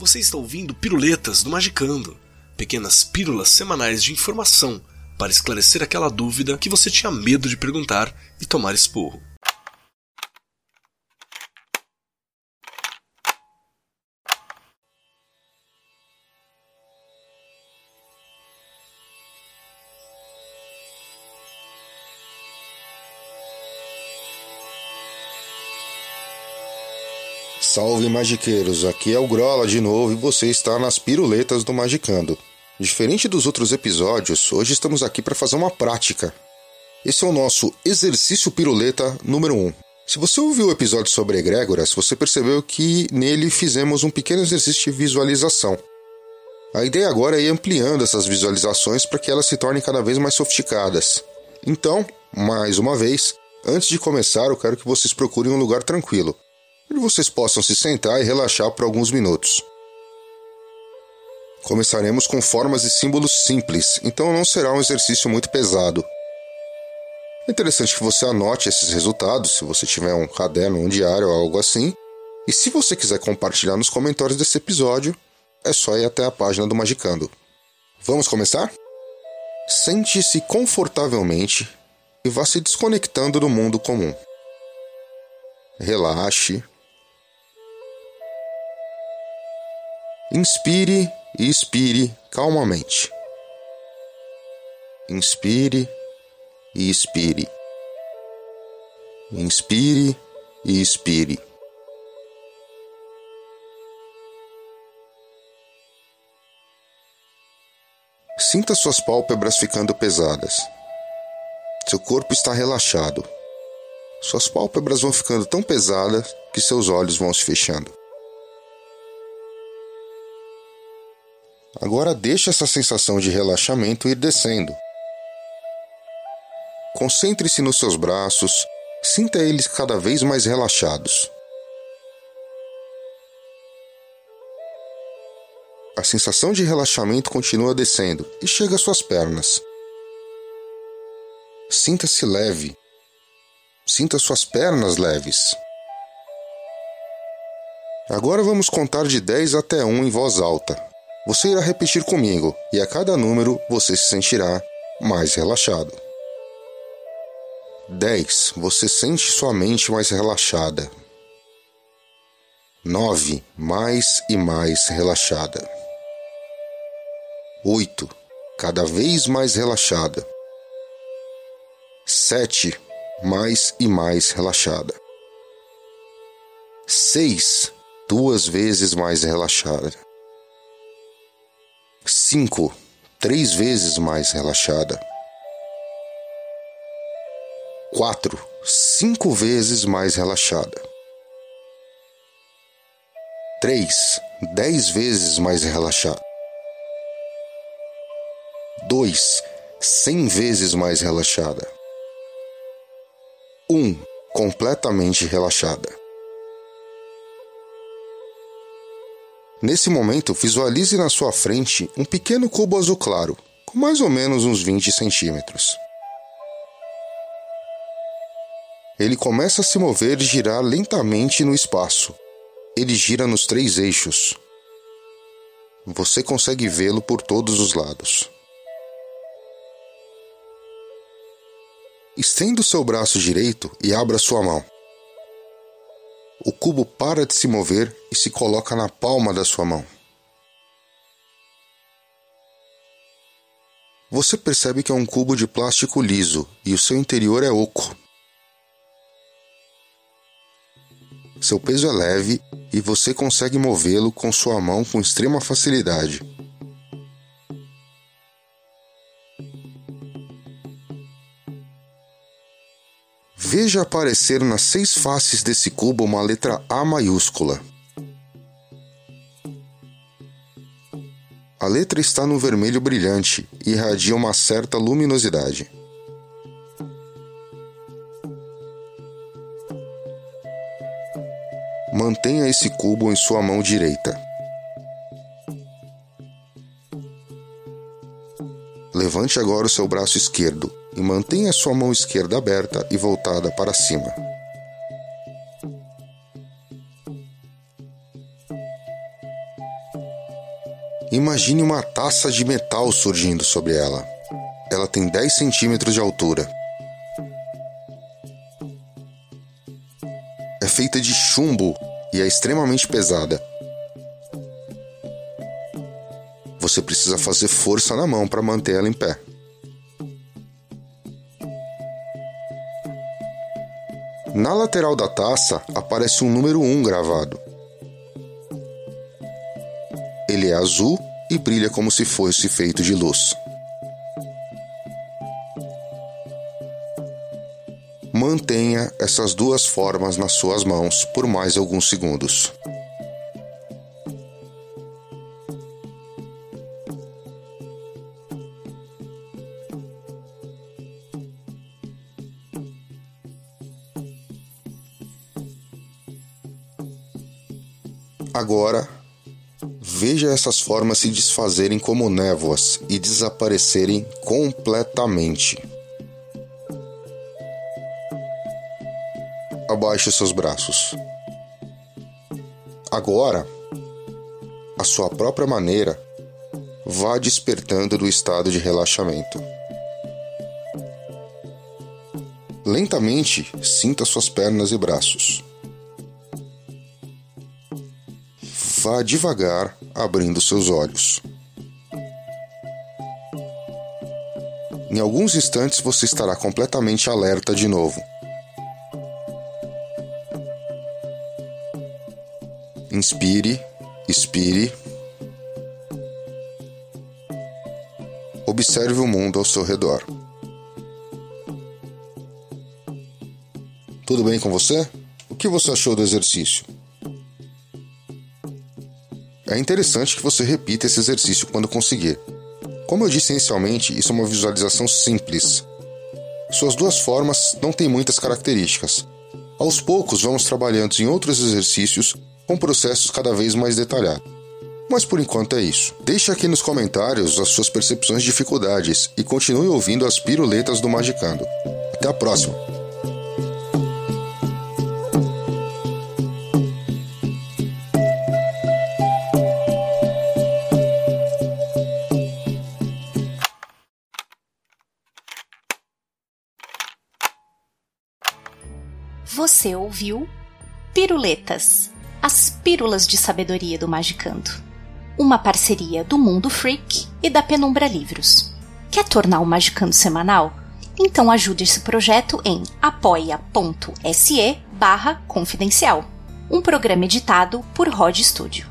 Você está ouvindo Piruletas do Magicando, pequenas pílulas semanais de informação para esclarecer aquela dúvida que você tinha medo de perguntar e tomar esporro. Salve magiqueiros, aqui é o Grola de novo e você está nas piruletas do Magicando. Diferente dos outros episódios, hoje estamos aqui para fazer uma prática. Esse é o nosso exercício piruleta número 1. Se você ouviu o episódio sobre egrégoras, você percebeu que nele fizemos um pequeno exercício de visualização. A ideia agora é ir ampliando essas visualizações para que elas se tornem cada vez mais sofisticadas. Então, mais uma vez, antes de começar, eu quero que vocês procurem um lugar tranquilo onde vocês possam se sentar e relaxar por alguns minutos. Começaremos com formas e símbolos simples, então não será um exercício muito pesado. É interessante que você anote esses resultados, se você tiver um caderno, um diário ou algo assim. E se você quiser compartilhar nos comentários desse episódio, é só ir até a página do Magicando. Vamos começar? Sente-se confortavelmente e vá se desconectando do mundo comum. Relaxe Inspire e expire calmamente. Inspire e expire. Inspire e expire. Sinta suas pálpebras ficando pesadas. Seu corpo está relaxado. Suas pálpebras vão ficando tão pesadas que seus olhos vão se fechando. Agora deixe essa sensação de relaxamento ir descendo. Concentre-se nos seus braços, sinta eles cada vez mais relaxados. A sensação de relaxamento continua descendo e chega às suas pernas. Sinta-se leve. Sinta suas pernas leves. Agora vamos contar de 10 até 1 em voz alta. Você irá repetir comigo e a cada número você se sentirá mais relaxado. 10. Você sente sua mente mais relaxada. 9. Mais e mais relaxada. 8. Cada vez mais relaxada. 7. Mais e mais relaxada. 6. Duas vezes mais relaxada. 5. Três vezes mais relaxada. 4. Cinco vezes mais relaxada. 3. Dez vezes mais relaxada. 2. Cem vezes mais relaxada. 1. Um, completamente relaxada. Nesse momento, visualize na sua frente um pequeno cubo azul claro, com mais ou menos uns 20 centímetros. Ele começa a se mover e girar lentamente no espaço. Ele gira nos três eixos. Você consegue vê-lo por todos os lados. Estenda o seu braço direito e abra sua mão. O cubo para de se mover e se coloca na palma da sua mão. Você percebe que é um cubo de plástico liso e o seu interior é oco. Seu peso é leve e você consegue movê-lo com sua mão com extrema facilidade. Veja aparecer nas seis faces desse cubo uma letra A maiúscula. A letra está no vermelho brilhante e irradia uma certa luminosidade. Mantenha esse cubo em sua mão direita. Levante agora o seu braço esquerdo e mantenha sua mão esquerda aberta e voltada para cima. Imagine uma taça de metal surgindo sobre ela. Ela tem 10 centímetros de altura. É feita de chumbo e é extremamente pesada. Você precisa fazer força na mão para manter ela em pé. Na lateral da taça aparece um número 1 gravado. Ele é azul e brilha como se fosse feito de luz. Mantenha essas duas formas nas suas mãos por mais alguns segundos. Agora, veja essas formas se desfazerem como névoas e desaparecerem completamente. Abaixe seus braços. Agora, a sua própria maneira, vá despertando do estado de relaxamento. Lentamente, sinta suas pernas e braços. Vá devagar abrindo seus olhos. Em alguns instantes você estará completamente alerta de novo. Inspire, expire. Observe o mundo ao seu redor. Tudo bem com você? O que você achou do exercício? É interessante que você repita esse exercício quando conseguir. Como eu disse inicialmente, isso é uma visualização simples. Suas duas formas não têm muitas características. Aos poucos, vamos trabalhando em outros exercícios com processos cada vez mais detalhados. Mas por enquanto é isso. Deixe aqui nos comentários as suas percepções de dificuldades e continue ouvindo as piruletas do Magicando. Até a próxima! Você ouviu Piruletas, as pílulas de sabedoria do Magicando. Uma parceria do Mundo Freak e da Penumbra Livros. Quer tornar o Magicando semanal? Então ajude esse projeto em apoia.se barra confidencial. Um programa editado por Rod Studio.